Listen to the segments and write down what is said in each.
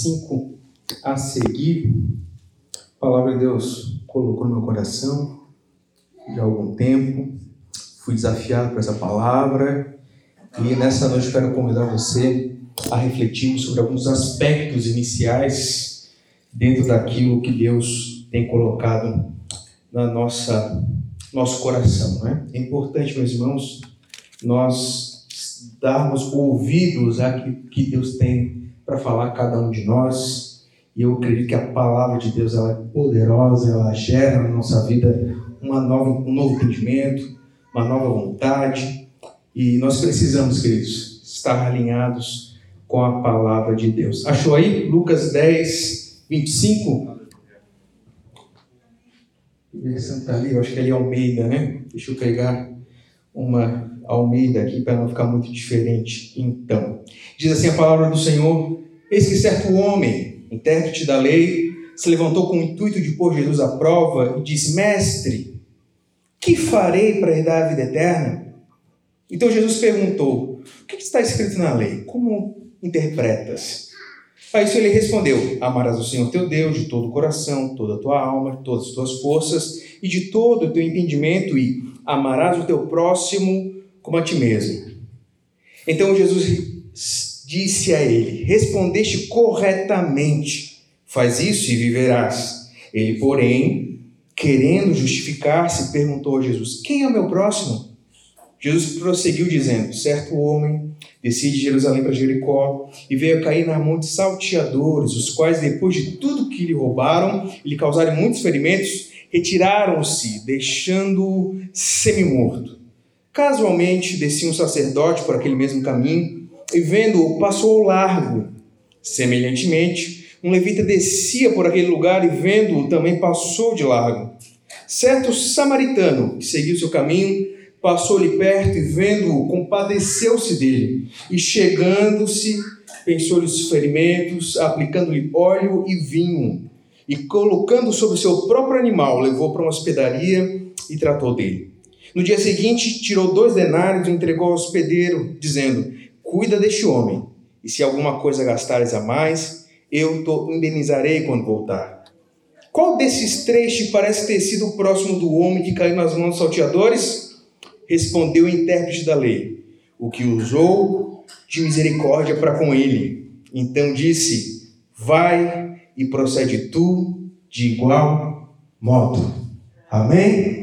25 a seguir, a palavra de Deus colocou no meu coração de algum tempo. Fui desafiado por essa palavra e nessa noite quero convidar você a refletir sobre alguns aspectos iniciais dentro daquilo que Deus tem colocado na nossa nosso coração, né? É importante, meus irmãos, nós darmos ouvidos a que Deus tem para falar a cada um de nós. E eu acredito que a palavra de Deus ela é poderosa, ela gera na nossa vida uma nova, um novo entendimento, uma nova vontade. E nós precisamos, queridos, estar alinhados com a palavra de Deus. Achou aí? Lucas 10, 25? Versão está ali, eu acho que ali é Almeida, né? Deixa eu pegar uma Almeida aqui para não ficar muito diferente. Então, diz assim a palavra do Senhor: Eis que certo homem, intérprete da lei, se levantou com o intuito de pôr Jesus à prova e disse: Mestre, que farei para herdar a vida eterna? Então Jesus perguntou: O que está escrito na lei? Como interpretas? A isso ele respondeu: Amarás o Senhor teu Deus de todo o coração, toda a tua alma, todas as tuas forças e de todo o teu entendimento, e amarás o teu próximo como a ti mesmo. Então Jesus disse a ele: Respondeste corretamente, faz isso e viverás. Ele, porém, querendo justificar-se, perguntou a Jesus: Quem é o meu próximo? Jesus prosseguiu dizendo: Certo homem descia de Jerusalém para Jericó e veio cair na mão de salteadores, os quais, depois de tudo que lhe roubaram e lhe causaram muitos ferimentos, retiraram-se, deixando-o semi-morto. Casualmente descia um sacerdote por aquele mesmo caminho e, vendo-o, passou ao largo. Semelhantemente, um levita descia por aquele lugar e, vendo-o, também passou de largo. Certo samaritano que seguiu seu caminho passou-lhe perto e, vendo-o, compadeceu-se dele e, chegando-se, pensou-lhe os ferimentos, aplicando-lhe óleo e vinho e, colocando sobre seu próprio animal, levou para uma hospedaria e tratou dele. No dia seguinte, tirou dois denários e entregou ao hospedeiro, dizendo: Cuida deste homem, e se alguma coisa gastares a mais, eu te indenizarei quando voltar. Qual desses três te parece ter sido o próximo do homem que caiu nas mãos dos salteadores? Respondeu o intérprete da lei: O que usou de misericórdia para com ele. Então disse: Vai e procede tu de igual modo. Amém?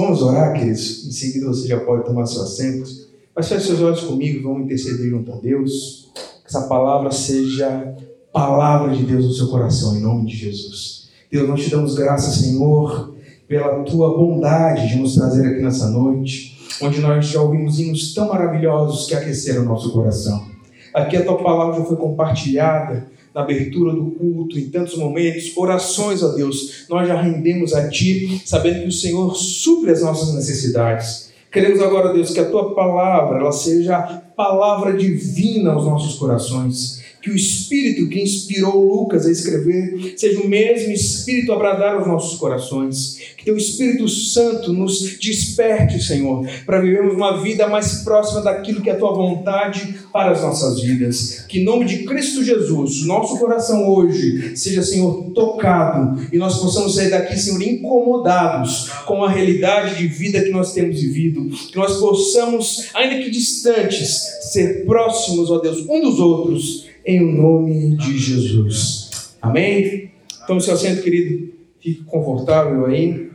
Vamos orar, queridos. Em seguida você já pode tomar seu assento. Mas feche seus olhos comigo vamos interceder junto a Deus. Que essa palavra seja palavra de Deus no seu coração, em nome de Jesus. Deus, nós te damos graças, Senhor, pela tua bondade de nos trazer aqui nessa noite, onde nós já ouvimos hinos tão maravilhosos que aqueceram o nosso coração. Aqui a tua palavra já foi compartilhada na abertura do culto, em tantos momentos, orações a Deus, nós já rendemos a Ti, sabendo que o Senhor supre as nossas necessidades. Queremos agora, Deus, que a Tua palavra ela seja palavra divina aos nossos corações que o Espírito que inspirou Lucas a escrever seja o mesmo Espírito a bradar aos nossos corações. Que Teu Espírito Santo nos desperte, Senhor, para vivermos uma vida mais próxima daquilo que é a Tua vontade para as nossas vidas. Que em nome de Cristo Jesus, nosso coração hoje seja, Senhor, tocado e nós possamos sair daqui, Senhor, incomodados com a realidade de vida que nós temos vivido. Que nós possamos, ainda que distantes, ser próximos, ó Deus, um dos outros em nome de Jesus. Amém? Tome seu assento, querido. Fique confortável aí.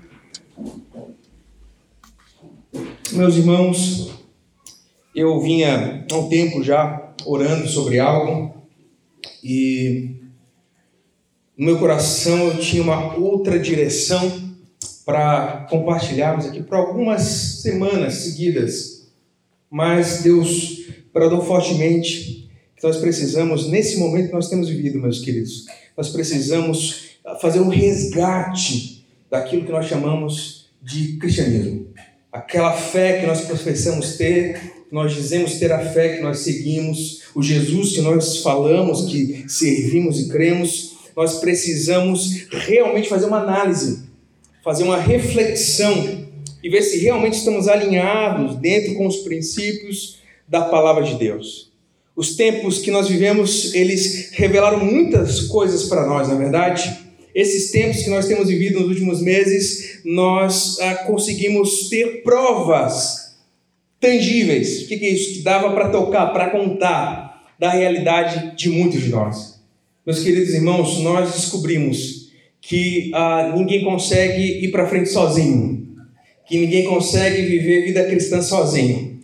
Meus irmãos, eu vinha há um tempo já orando sobre algo e no meu coração eu tinha uma outra direção para compartilharmos aqui por algumas semanas seguidas, mas Deus bradou fortemente nós precisamos, nesse momento que nós temos vivido, meus queridos, nós precisamos fazer um resgate daquilo que nós chamamos de cristianismo. Aquela fé que nós professamos ter, nós dizemos ter a fé que nós seguimos, o Jesus que nós falamos, que servimos e cremos, nós precisamos realmente fazer uma análise, fazer uma reflexão e ver se realmente estamos alinhados dentro com os princípios da palavra de Deus. Os tempos que nós vivemos, eles revelaram muitas coisas para nós, na é verdade. Esses tempos que nós temos vivido nos últimos meses, nós ah, conseguimos ter provas tangíveis. O que é isso? Que dava para tocar, para contar da realidade de muitos de nós. Meus queridos irmãos, nós descobrimos que ah, ninguém consegue ir para frente sozinho, que ninguém consegue viver vida cristã sozinho.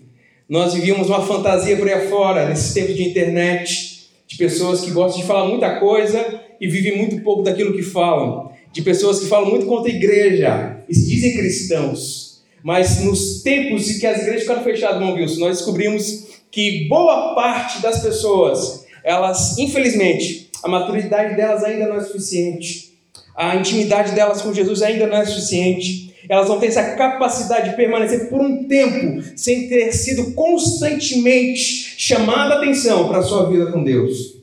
Nós vivíamos uma fantasia por aí afora, nesses tempos de internet, de pessoas que gostam de falar muita coisa e vivem muito pouco daquilo que falam, de pessoas que falam muito contra a igreja e se dizem cristãos. Mas nos tempos em que as igrejas ficaram fechadas, irmão Wilson, nós descobrimos que boa parte das pessoas, elas, infelizmente, a maturidade delas ainda não é suficiente, a intimidade delas com Jesus ainda não é suficiente elas não têm essa capacidade de permanecer por um tempo sem ter sido constantemente chamada a atenção para a sua vida com Deus.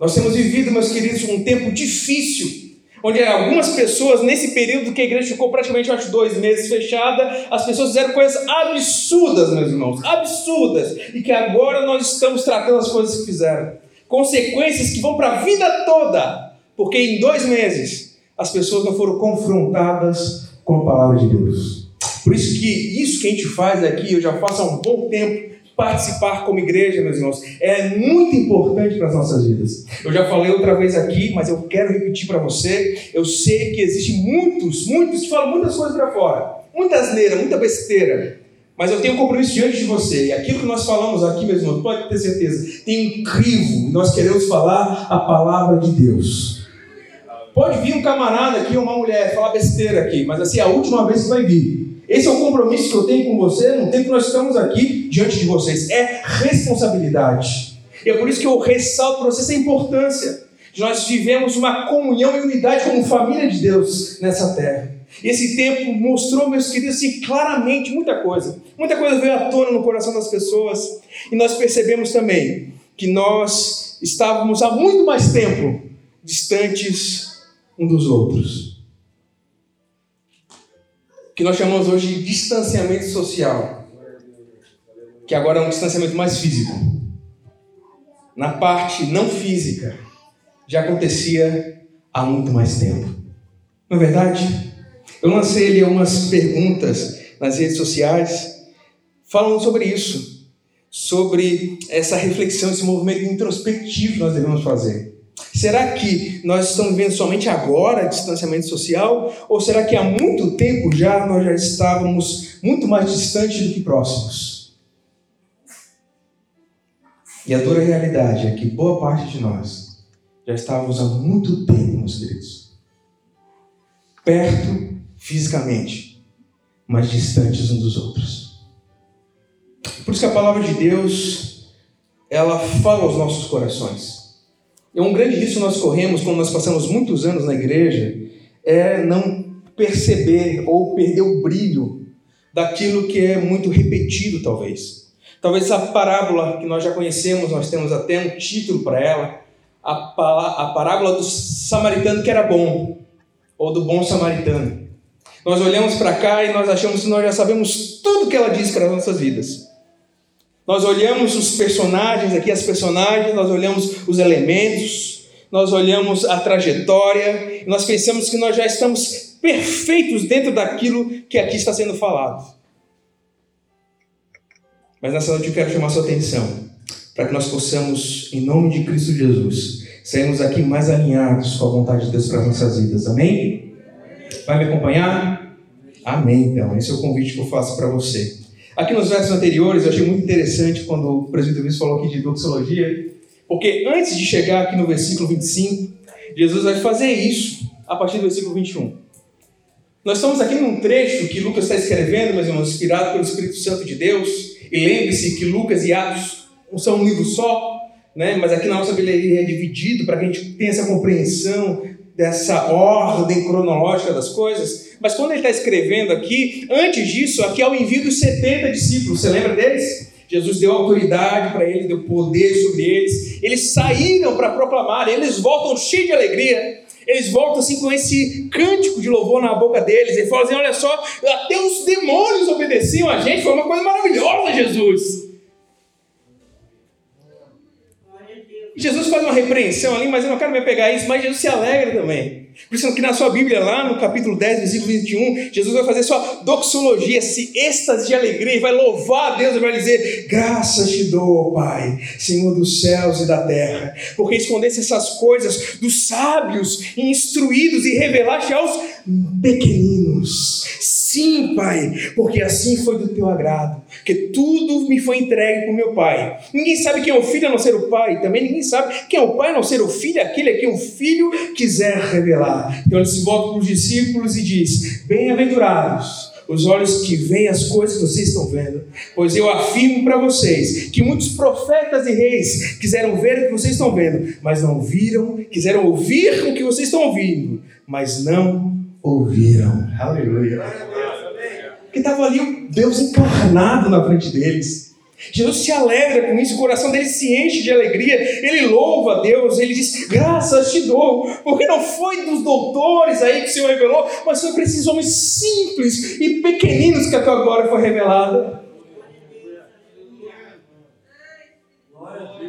Nós temos vivido, meus queridos, um tempo difícil, onde algumas pessoas, nesse período que a igreja ficou praticamente, acho, dois meses fechada, as pessoas fizeram coisas absurdas, meus irmãos, absurdas, e que agora nós estamos tratando as coisas que fizeram. Consequências que vão para a vida toda, porque em dois meses as pessoas não foram confrontadas com a palavra de Deus. Por isso que isso que a gente faz aqui, eu já faço há um bom tempo, participar como igreja, meus irmãos, é muito importante para as nossas vidas. Eu já falei outra vez aqui, mas eu quero repetir para você. Eu sei que existem muitos, muitos que falam muitas coisas para fora, muita asneira, muita besteira. Mas eu tenho um compromisso diante de você. E aquilo que nós falamos aqui, meus irmãos, pode ter certeza, tem um crivo. Nós queremos falar a palavra de Deus. Pode vir um camarada aqui, uma mulher, falar besteira aqui, mas assim, é a última vez que vai vir. Esse é o compromisso que eu tenho com você no tempo que nós estamos aqui diante de vocês. É responsabilidade. E é por isso que eu ressalto para vocês a importância de nós vivemos uma comunhão e unidade como família de Deus nessa terra. E esse tempo mostrou, meus queridos, assim, claramente muita coisa. Muita coisa veio à tona no coração das pessoas. E nós percebemos também que nós estávamos há muito mais tempo distantes um dos outros. Que nós chamamos hoje de distanciamento social, que agora é um distanciamento mais físico. Na parte não física, já acontecia há muito mais tempo. Não é verdade? Eu lancei ali algumas perguntas nas redes sociais falando sobre isso, sobre essa reflexão, esse movimento introspectivo que nós devemos fazer. Será que nós estamos vendo somente agora distanciamento social? Ou será que há muito tempo já nós já estávamos muito mais distantes do que próximos? E a dura realidade é que boa parte de nós já estávamos há muito tempo, meus queridos, perto fisicamente, mas distantes uns dos outros. Por isso que a palavra de Deus, ela fala aos nossos corações. E um grande risco nós corremos quando nós passamos muitos anos na igreja é não perceber ou perder o brilho daquilo que é muito repetido, talvez. Talvez essa parábola que nós já conhecemos, nós temos até um título para ela, a, a parábola do samaritano que era bom, ou do bom samaritano. Nós olhamos para cá e nós achamos que nós já sabemos tudo que ela diz para as nossas vidas. Nós olhamos os personagens aqui, as personagens, nós olhamos os elementos, nós olhamos a trajetória, nós pensamos que nós já estamos perfeitos dentro daquilo que aqui está sendo falado. Mas nessa noite eu quero chamar sua atenção para que nós possamos, em nome de Cristo Jesus, sairmos aqui mais alinhados com a vontade de Deus para as nossas vidas. Amém? Vai me acompanhar? Amém, então. Esse é o convite que eu faço para você. Aqui nos versos anteriores, eu achei muito interessante quando o presbítero Luiz falou aqui de doxologia, porque antes de chegar aqui no versículo 25, Jesus vai fazer isso a partir do versículo 21. Nós estamos aqui num trecho que Lucas está escrevendo, meus irmãos, inspirado pelo Espírito Santo de Deus, e lembre-se que Lucas e Atos são um livro só, né? mas aqui na nossa Bíblia é dividido para que a gente tenha essa compreensão dessa ordem cronológica das coisas. Mas quando ele está escrevendo aqui, antes disso, aqui é o envio dos 70 discípulos. Você lembra deles? Jesus deu autoridade para eles, deu poder sobre eles. Eles saíram para proclamar, eles voltam cheios de alegria. Eles voltam assim com esse cântico de louvor na boca deles. Eles falam assim: olha só, até os demônios obedeciam a gente, foi uma coisa maravilhosa, Jesus. Jesus faz uma repreensão ali, mas eu não quero me pegar isso, mas Jesus se alegra também. Por isso que na sua Bíblia, lá no capítulo 10, versículo 21, Jesus vai fazer sua doxologia, esse êxtase de alegria, e vai louvar a Deus e vai dizer: Graças te dou, Pai, Senhor dos céus e da terra, porque escondesse essas coisas dos sábios, instruídos e revelaste aos pequeninos. Sim, Pai, porque assim foi do teu agrado, que tudo me foi entregue por meu Pai. Ninguém sabe quem é o filho a não ser o Pai, também ninguém sabe quem é o Pai a não ser o filho, aquele a quem o filho quiser revelar. Então ele se volta para os discípulos e diz: Bem-aventurados os olhos que veem as coisas que vocês estão vendo. Pois eu afirmo para vocês que muitos profetas e reis quiseram ver o que vocês estão vendo, mas não viram, quiseram ouvir o que vocês estão ouvindo, mas não ouviram. Aleluia. Porque estava ali o Deus encarnado na frente deles. Jesus se alegra com isso, o coração dele se enche de alegria, ele louva a Deus, ele diz: Graças te dou, porque não foi dos doutores aí que o Senhor revelou, mas foi para esses homens simples e pequeninos que a tua glória foi revelada.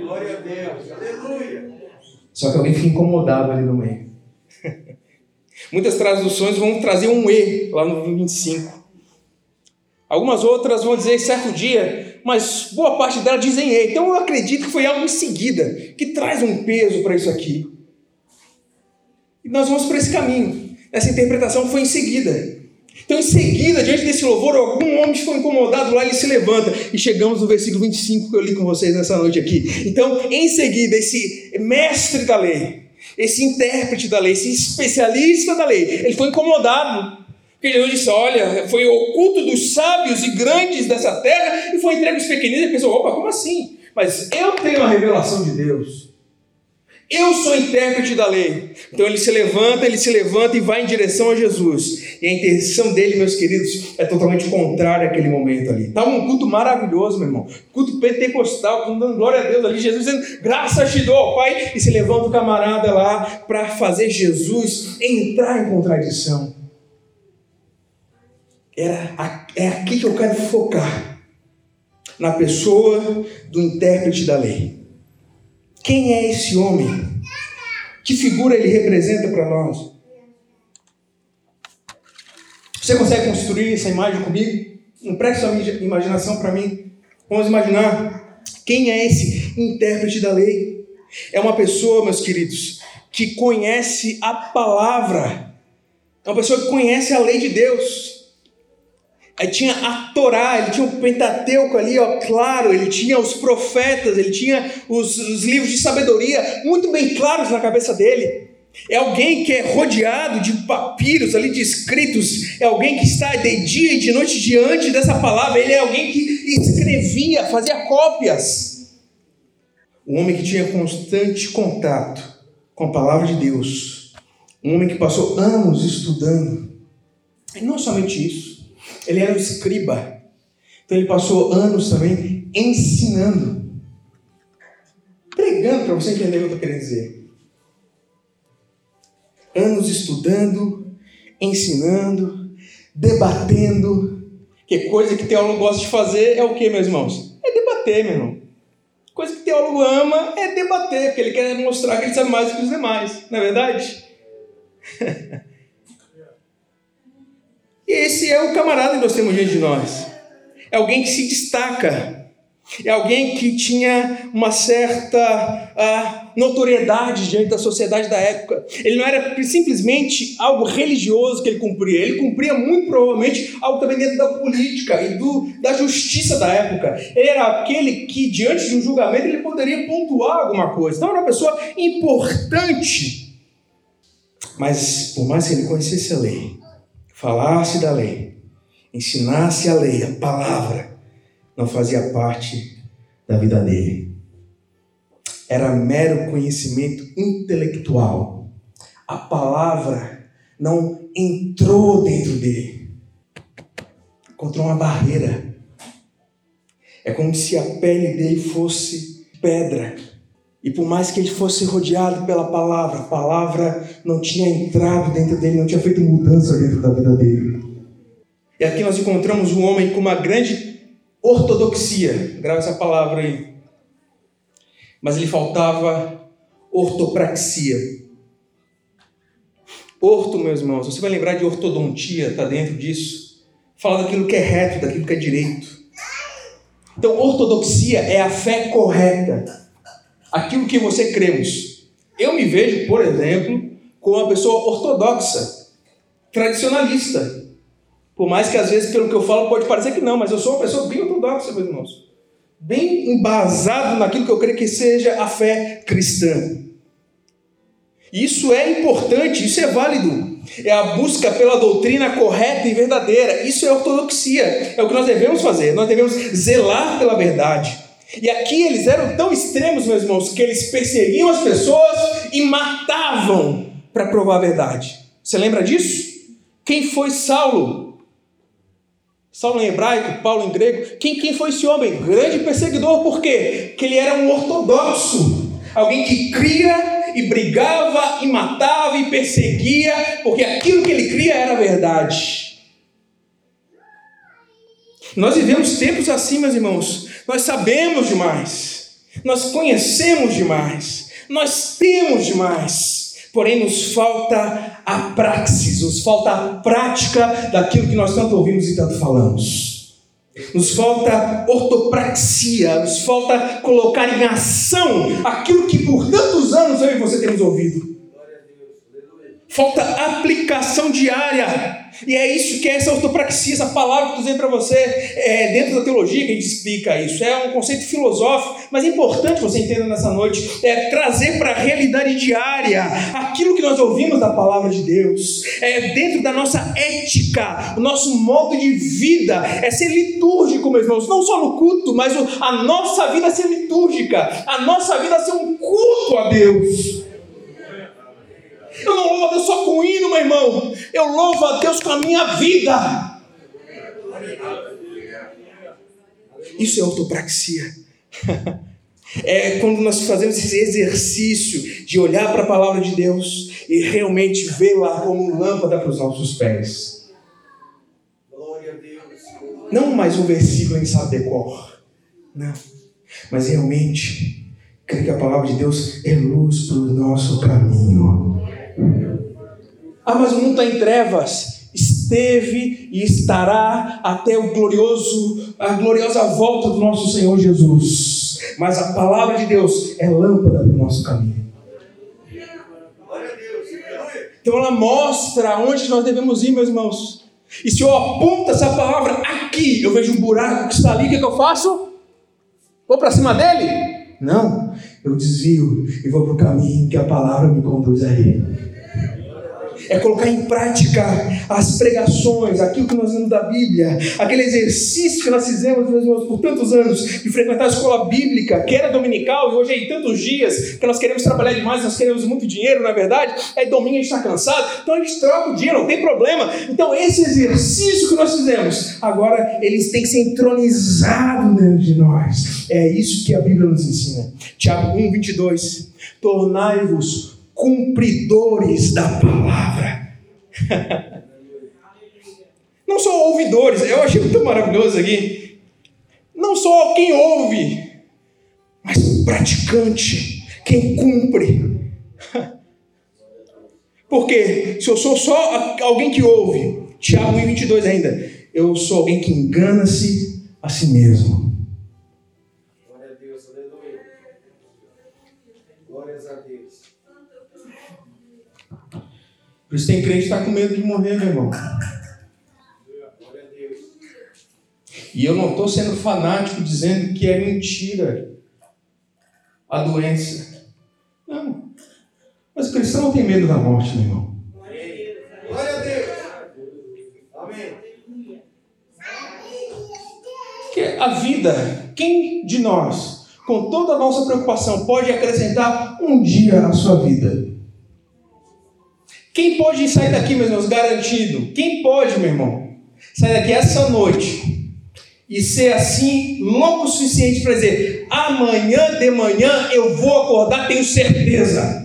Glória a Deus, aleluia. Só que alguém fica incomodado ali no meio. Muitas traduções vão trazer um E lá no 25. Algumas outras vão dizer certo dia, mas boa parte delas dizem E. Então eu acredito que foi algo em seguida, que traz um peso para isso aqui. E nós vamos por esse caminho. Essa interpretação foi em seguida. Então, em seguida, diante desse louvor, algum homem ficou incomodado lá, ele se levanta. E chegamos no versículo 25 que eu li com vocês nessa noite aqui. Então, em seguida, esse mestre da lei, esse intérprete da lei, esse especialista da lei, ele foi incomodado Jesus disse: Olha, foi oculto dos sábios e grandes dessa terra e foi entregue aos pequeninos. E pensou: opa, como assim? Mas eu tenho a revelação de Deus. Eu sou intérprete da lei. Então ele se levanta, ele se levanta e vai em direção a Jesus. E a intenção dele, meus queridos, é totalmente contrária àquele momento ali. Estava um culto maravilhoso, meu irmão. Culto pentecostal, dando glória a Deus ali. Jesus dizendo, graças te dou ao Pai. E se levanta o camarada lá para fazer Jesus entrar em contradição. Era, é aqui que eu quero focar. Na pessoa do intérprete da lei. Quem é esse homem? Que figura ele representa para nós? Você consegue construir essa imagem comigo? Empreste sua imaginação para mim. Vamos imaginar quem é esse intérprete da lei. É uma pessoa, meus queridos, que conhece a palavra. É uma pessoa que conhece a lei de Deus. Aí tinha a Torá, ele tinha o Pentateuco ali, ó, claro, ele tinha os profetas, ele tinha os, os livros de sabedoria muito bem claros na cabeça dele. É alguém que é rodeado de papiros ali, de escritos. É alguém que está de dia e de noite diante dessa palavra. Ele é alguém que escrevia, fazia cópias. Um homem que tinha constante contato com a palavra de Deus. Um homem que passou anos estudando. E não somente isso. Ele era um escriba. Então ele passou anos também ensinando. Pregando, para você entender o que eu estou querendo dizer. Anos estudando, ensinando, debatendo. Que coisa que teólogo gosta de fazer é o que, meus irmãos? É debater, meu irmão. Coisa que teólogo ama é debater, porque ele quer mostrar que ele sabe mais do que os demais, não é verdade? Esse é o camarada que nós temos diante de nós. É alguém que se destaca. É alguém que tinha uma certa uh, notoriedade diante da sociedade da época. Ele não era simplesmente algo religioso que ele cumpria, ele cumpria muito provavelmente algo também dentro da política e do, da justiça da época. Ele era aquele que, diante de um julgamento, ele poderia pontuar alguma coisa. Então, era uma pessoa importante. Mas, por mais que ele conhecesse a lei, falasse da lei, ensinasse a lei, a palavra, não fazia parte da vida dele. Era mero conhecimento intelectual. A palavra não entrou dentro dele. Encontrou uma barreira. É como se a pele dele fosse pedra e por mais que ele fosse rodeado pela palavra, a palavra não tinha entrado dentro dele, não tinha feito mudança dentro da vida dele. E aqui nós encontramos um homem com uma grande ortodoxia, grava essa palavra aí. Mas ele faltava ortopraxia. Orto, meus irmãos, você vai lembrar de ortodontia, está dentro disso. Fala daquilo que é reto, daquilo que é direito. Então, ortodoxia é a fé correta. Aquilo que você cremos. Eu me vejo, por exemplo, como uma pessoa ortodoxa, tradicionalista. Por mais que às vezes, pelo que eu falo, pode parecer que não, mas eu sou uma pessoa bem ortodoxa, meus irmãos. Bem embasado naquilo que eu creio que seja a fé cristã. Isso é importante, isso é válido. É a busca pela doutrina correta e verdadeira. Isso é ortodoxia. É o que nós devemos fazer. Nós devemos zelar pela verdade. E aqui eles eram tão extremos, meus irmãos, que eles perseguiam as pessoas e matavam para provar a verdade. Você lembra disso? Quem foi Saulo? Saulo em hebraico, Paulo em grego. Quem, quem foi esse homem? Grande perseguidor, por quê? Porque ele era um ortodoxo. Alguém que cria e brigava e matava e perseguia, porque aquilo que ele cria era verdade. Nós vivemos tempos assim, meus irmãos. Nós sabemos demais. Nós conhecemos demais. Nós temos demais porém nos falta a praxis, nos falta a prática daquilo que nós tanto ouvimos e tanto falamos. Nos falta ortopraxia, nos falta colocar em ação aquilo que por tantos anos eu e você temos ouvido. Falta aplicação diária. E é isso que é essa ortopraxia, essa palavra que eu dizendo para você, é, dentro da teologia que a gente explica isso. É um conceito filosófico, mas é importante você entender nessa noite. É trazer para a realidade diária aquilo que nós ouvimos da palavra de Deus. É dentro da nossa ética, o nosso modo de vida. É ser litúrgico, meus irmãos. Não só no culto, mas a nossa vida ser litúrgica. A nossa vida ser um culto a Deus. Eu não louvo a Deus só com hino, meu irmão. Eu louvo a Deus com a minha vida. Isso é autopraxia. É quando nós fazemos esse exercício de olhar para a palavra de Deus e realmente vê-la como lâmpada para os nossos pés. Não mais um versículo em saber. Não. Mas realmente, crer que a palavra de Deus é luz para o nosso caminho. Ah, mas o mundo está em trevas. Esteve e estará até o glorioso, a gloriosa volta do nosso Senhor Jesus. Mas a palavra de Deus é lâmpada para o nosso caminho. Então ela mostra onde nós devemos ir, meus irmãos. E se eu aponto essa palavra aqui, eu vejo um buraco que está ali, o que, é que eu faço? Vou para cima dele? Não, eu desvio e vou para o caminho que a palavra me conduz a ele é colocar em prática as pregações, aquilo que nós lemos da Bíblia, aquele exercício que nós fizemos por tantos anos, de frequentar a escola bíblica, que era dominical, e hoje é em tantos dias que nós queremos trabalhar demais, nós queremos muito dinheiro, na verdade, é domingo a gente está cansado, então a gente troca o dia, não tem problema. Então, esse exercício que nós fizemos, agora eles têm que ser entronizados dentro de nós. É isso que a Bíblia nos ensina. Tiago 1, 22. Tornai-vos cumpridores da palavra. Não só ouvidores, eu achei muito maravilhoso aqui. Não só quem ouve, mas praticante, quem cumpre. Porque se eu sou só alguém que ouve, Tiago 1,22 ainda, eu sou alguém que engana-se a si mesmo. Por isso tem crente que está com medo de morrer, meu irmão. E eu não estou sendo fanático dizendo que é mentira a doença. Não. Mas o cristão não tem medo da morte, meu irmão. Glória a Deus. Amém. Que a vida, quem de nós, com toda a nossa preocupação, pode acrescentar um dia à sua vida? Quem pode sair daqui, meus irmãos, garantido? Quem pode, meu irmão, sair daqui essa noite e ser assim louco o suficiente para dizer: amanhã de manhã eu vou acordar, tenho certeza.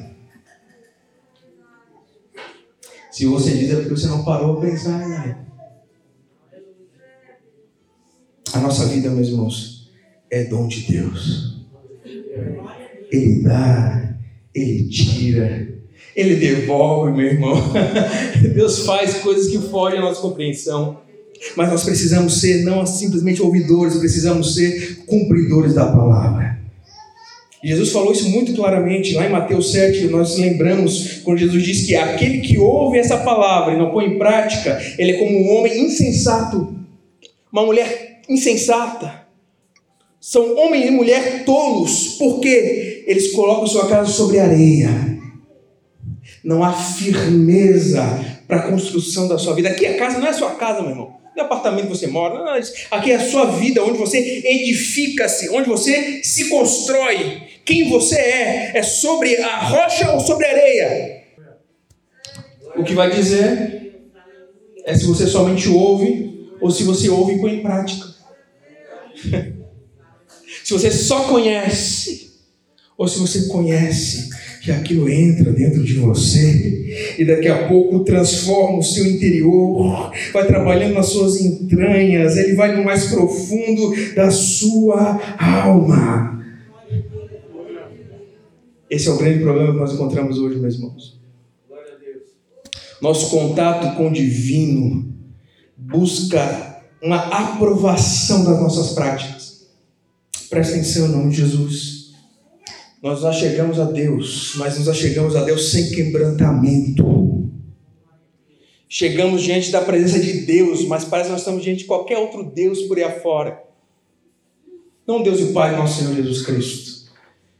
Se você diz é porque você não parou a pensar, né? A nossa vida, meus irmãos, é dom de Deus. Ele dá, Ele tira, Ele devolve, meu irmão. Deus faz coisas que fogem à nossa compreensão. Mas nós precisamos ser não simplesmente ouvidores, precisamos ser cumpridores da palavra. Jesus falou isso muito claramente lá em Mateus 7. Nós lembramos quando Jesus diz que aquele que ouve essa palavra e não põe em prática, ele é como um homem insensato, uma mulher insensata. São homem e mulher tolos, porque eles colocam sua casa sobre areia. Não há firmeza para a construção da sua vida. Aqui a casa não é sua casa, meu irmão no apartamento que você mora, não, aqui é a sua vida, onde você edifica-se, onde você se constrói. Quem você é, é sobre a rocha ou sobre a areia. O que vai dizer é se você somente ouve ou se você ouve e põe em prática. se você só conhece ou se você conhece que aquilo entra dentro de você e daqui a pouco transforma o seu interior, vai trabalhando nas suas entranhas, ele vai no mais profundo da sua alma. Esse é o grande problema que nós encontramos hoje, meus irmãos. Nosso contato com o divino busca uma aprovação das nossas práticas. Presta atenção em nome de Jesus. Nós nos achegamos a Deus, mas nos achegamos a Deus sem quebrantamento. Chegamos diante da presença de Deus, mas parece que nós estamos diante de qualquer outro Deus por aí afora. Não Deus e Pai, nosso Senhor Jesus Cristo.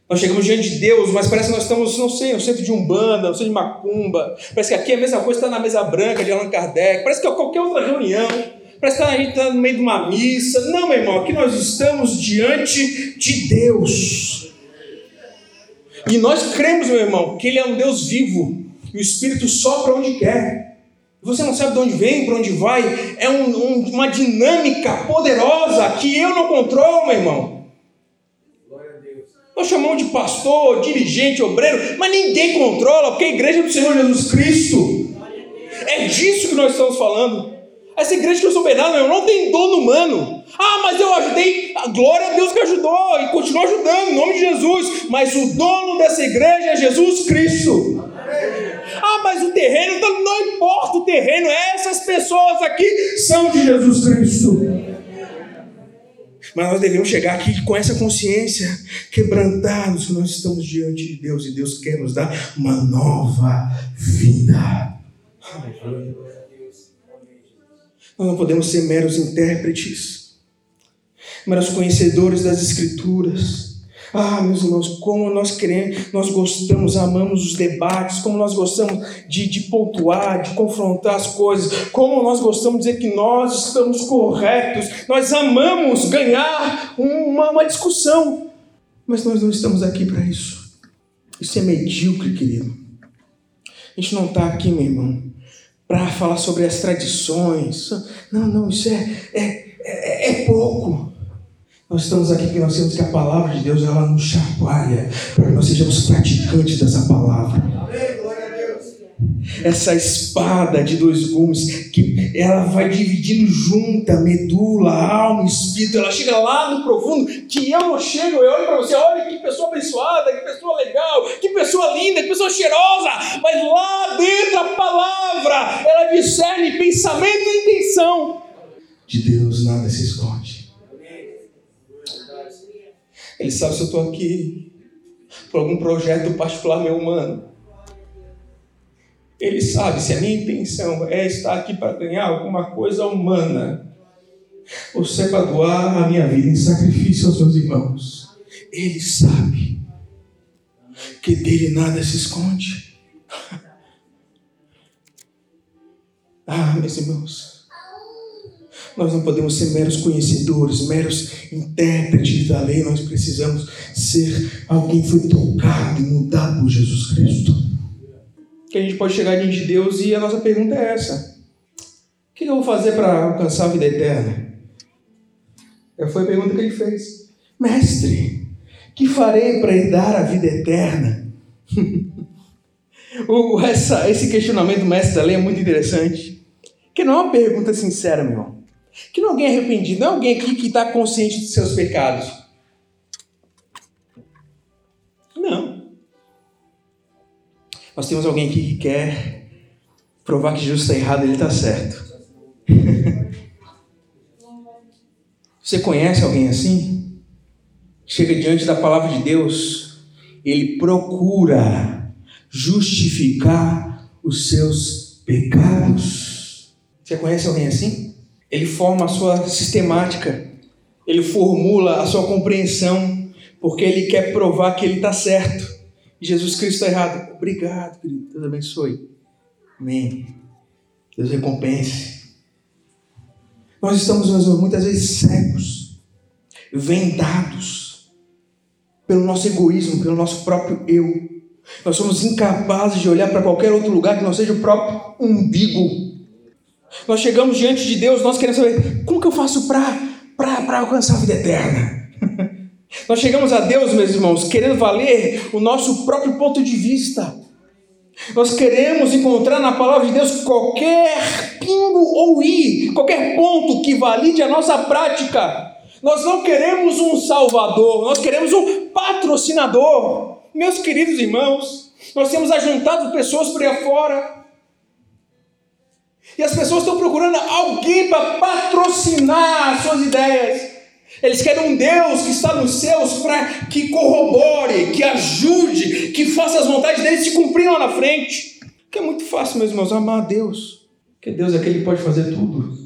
Nós chegamos diante de Deus, mas parece que nós estamos, não sei, no centro de Umbanda, no centro de Macumba. Parece que aqui é a mesma coisa está na mesa branca de Allan Kardec. Parece que é qualquer outra reunião. Parece que a gente está no meio de uma missa. Não, meu irmão, aqui nós estamos diante de Deus. E nós cremos, meu irmão, que Ele é um Deus vivo. E o Espírito sopra onde quer. Você não sabe de onde vem, para onde vai. É um, um, uma dinâmica poderosa que eu não controlo, meu irmão. Nós chamamos de pastor, dirigente, obreiro, mas ninguém controla, porque a igreja é do Senhor Jesus Cristo. É disso que nós estamos falando. Essa igreja que eu sou Bernardo, eu não tem dono humano. Ah, mas eu ajudei. Glória a Deus que ajudou e continua ajudando, em nome de Jesus. Mas o dono dessa igreja é Jesus Cristo. Ah, mas o terreno, então não importa o terreno, essas pessoas aqui são de Jesus Cristo. Mas nós devemos chegar aqui com essa consciência, quebrantados, que nós estamos diante de Deus e Deus quer nos dar uma nova vida. Nós não podemos ser meros intérpretes, meros conhecedores das Escrituras. Ah, meus irmãos, como nós queremos, nós gostamos, amamos os debates, como nós gostamos de, de pontuar, de confrontar as coisas, como nós gostamos de dizer que nós estamos corretos, nós amamos ganhar uma, uma discussão, mas nós não estamos aqui para isso. Isso é medíocre, querido. A gente não está aqui, meu irmão, para falar sobre as tradições. Não, não, isso é, é, é, é, pouco. Nós estamos aqui porque nós temos que a palavra de Deus ela nos chacoalha para que nós sejamos praticantes dessa palavra essa espada de dois gumes, que ela vai dividindo junta medula, alma, espírito, ela chega lá no profundo, que eu não chego, eu olho para você, olha que pessoa abençoada, que pessoa legal, que pessoa linda, que pessoa cheirosa, mas lá dentro a palavra, ela discerne pensamento e intenção. De Deus nada se esconde. Ele sabe se eu estou aqui por algum projeto particular meu humano. Ele sabe se a minha intenção é estar aqui para ganhar alguma coisa humana ou se é para doar a minha vida em sacrifício aos meus irmãos. Ele sabe que dele nada se esconde. Ah, meus irmãos, nós não podemos ser meros conhecedores, meros intérpretes da lei, nós precisamos ser alguém que foi tocado e mudado por Jesus Cristo que a gente pode chegar diante de Deus e a nossa pergunta é essa: O que eu vou fazer para alcançar a vida eterna? Essa foi a pergunta que ele fez. Mestre, que farei para herdar a vida eterna? o, essa, esse questionamento do mestre da lei é muito interessante. Que não é uma pergunta sincera, meu irmão. Que não é alguém arrependido, não é alguém aqui que está consciente de seus pecados. Não. Nós temos alguém aqui que quer provar que Jesus está errado e ele está certo. Você conhece alguém assim? Chega diante da palavra de Deus, ele procura justificar os seus pecados. Você conhece alguém assim? Ele forma a sua sistemática, ele formula a sua compreensão, porque ele quer provar que ele está certo. E Jesus Cristo está errado. Obrigado, querido. Deus abençoe. Amém. Deus recompense. Nós estamos muitas vezes cegos, vendados pelo nosso egoísmo, pelo nosso próprio eu. Nós somos incapazes de olhar para qualquer outro lugar que não seja o próprio umbigo. Nós chegamos diante de Deus, nós queremos saber como que eu faço para alcançar a vida eterna. nós chegamos a Deus, meus irmãos, querendo valer o nosso próprio ponto de vista. Nós queremos encontrar na palavra de Deus qualquer pingo ou i, qualquer ponto que valide a nossa prática. Nós não queremos um salvador, nós queremos um patrocinador. Meus queridos irmãos, nós temos ajuntado pessoas por aí fora. E as pessoas estão procurando alguém para patrocinar as suas ideias. Eles querem um Deus que está nos céus para que corrobore, que ajude, que faça as vontades deles se cumprirem lá na frente. Que é muito fácil, meus irmãos, amar a Deus. Porque Deus é aquele que pode fazer tudo.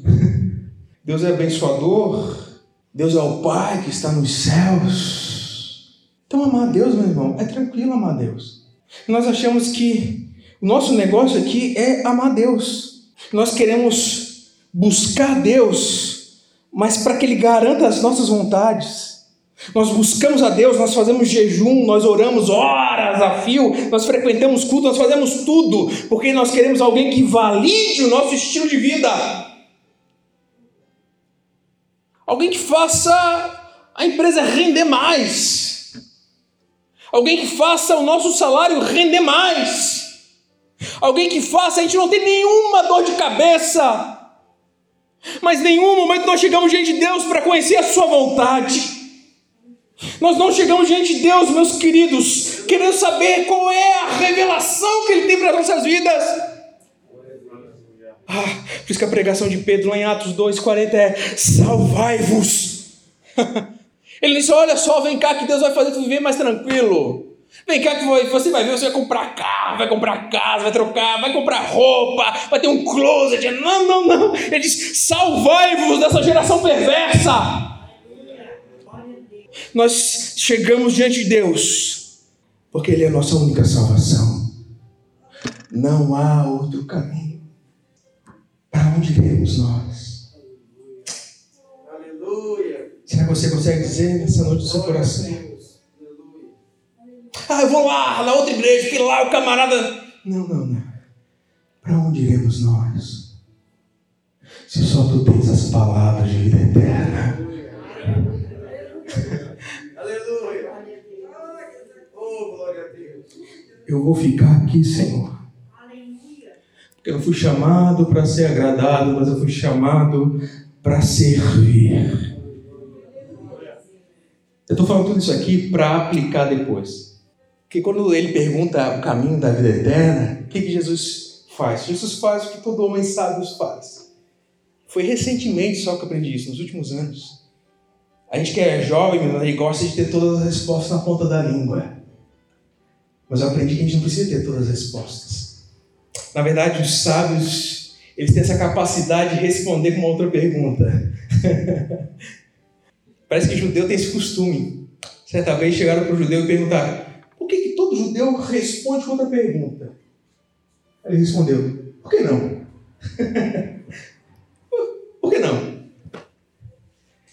Deus é abençoador. Deus é o Pai que está nos céus. Então, amar a Deus, meu irmão, é tranquilo amar a Deus. Nós achamos que o nosso negócio aqui é amar a Deus. Nós queremos buscar Deus mas para que Ele garanta as nossas vontades. Nós buscamos a Deus, nós fazemos jejum, nós oramos horas a fio, nós frequentamos culto, nós fazemos tudo, porque nós queremos alguém que valide o nosso estilo de vida. Alguém que faça a empresa render mais. Alguém que faça o nosso salário render mais. Alguém que faça a gente não ter nenhuma dor de cabeça mas nenhum momento nós chegamos diante de Deus para conhecer a Sua vontade. Nós não chegamos diante de Deus, meus queridos, querendo saber qual é a revelação que Ele tem para as nossas vidas. Ah, por isso que a pregação de Pedro lá em Atos 2,40 é: salvai-vos. Ele disse: olha só, vem cá que Deus vai fazer tu viver mais tranquilo. Vem cá que você vai ver, você vai comprar carro, vai comprar casa, vai trocar, vai comprar roupa, vai ter um closet. Não, não, não. Ele diz: salvai-vos dessa geração perversa. Nós chegamos diante de Deus, porque Ele é a nossa única salvação. Não há outro caminho. Para onde iremos nós? Aleluia. Será que você consegue dizer nessa noite do seu coração? Ah, eu vou lá, na outra igreja, que lá o camarada. Não, não, não. Para onde iremos nós? Se só tu tens as palavras de vida eterna. Aleluia. Oh, glória a Deus. Eu vou ficar aqui, Senhor. Porque eu fui chamado para ser agradado, mas eu fui chamado para servir. Eu estou falando tudo isso aqui para aplicar depois. Porque quando ele pergunta o caminho da vida eterna, o que, que Jesus faz? Jesus faz o que todo homem sábio faz. Foi recentemente só que eu aprendi isso, nos últimos anos. A gente que é jovem, gente gosta de ter todas as respostas na ponta da língua. Mas eu aprendi que a gente não precisa ter todas as respostas. Na verdade, os sábios, eles têm essa capacidade de responder com uma outra pergunta. Parece que judeu tem esse costume. Certa vez chegaram para o judeu e perguntaram: judeu responde com outra pergunta. Ele respondeu: Por que não? Por que não?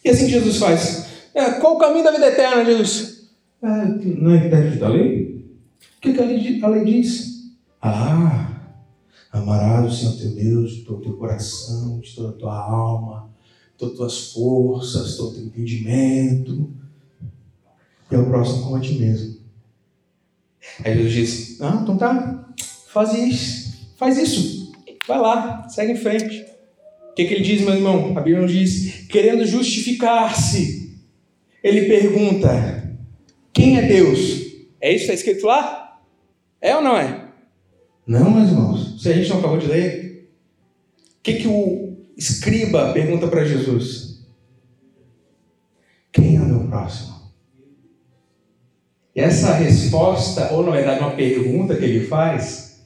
E assim que Jesus faz: é, Qual o caminho da vida eterna, Jesus? Ah, não é dentro da lei? O que, que a, lei, a lei diz? Ah, amarás o Senhor teu Deus de todo o teu coração, de toda a tua alma, de todas as tuas forças, todo o teu entendimento. E ao próximo como a ti mesmo. Aí Jesus disse: Não, então tá, faz isso, faz isso, vai lá, segue em frente. O que, que ele diz, meu irmão? A Bíblia diz: querendo justificar-se, ele pergunta: Quem é Deus? É isso que está escrito lá? É ou não é? Não, meus irmãos. Se a gente não acabou de ler, o que, que o escriba pergunta para Jesus? Quem é o meu próximo? Essa resposta, ou na verdade uma pergunta que ele faz,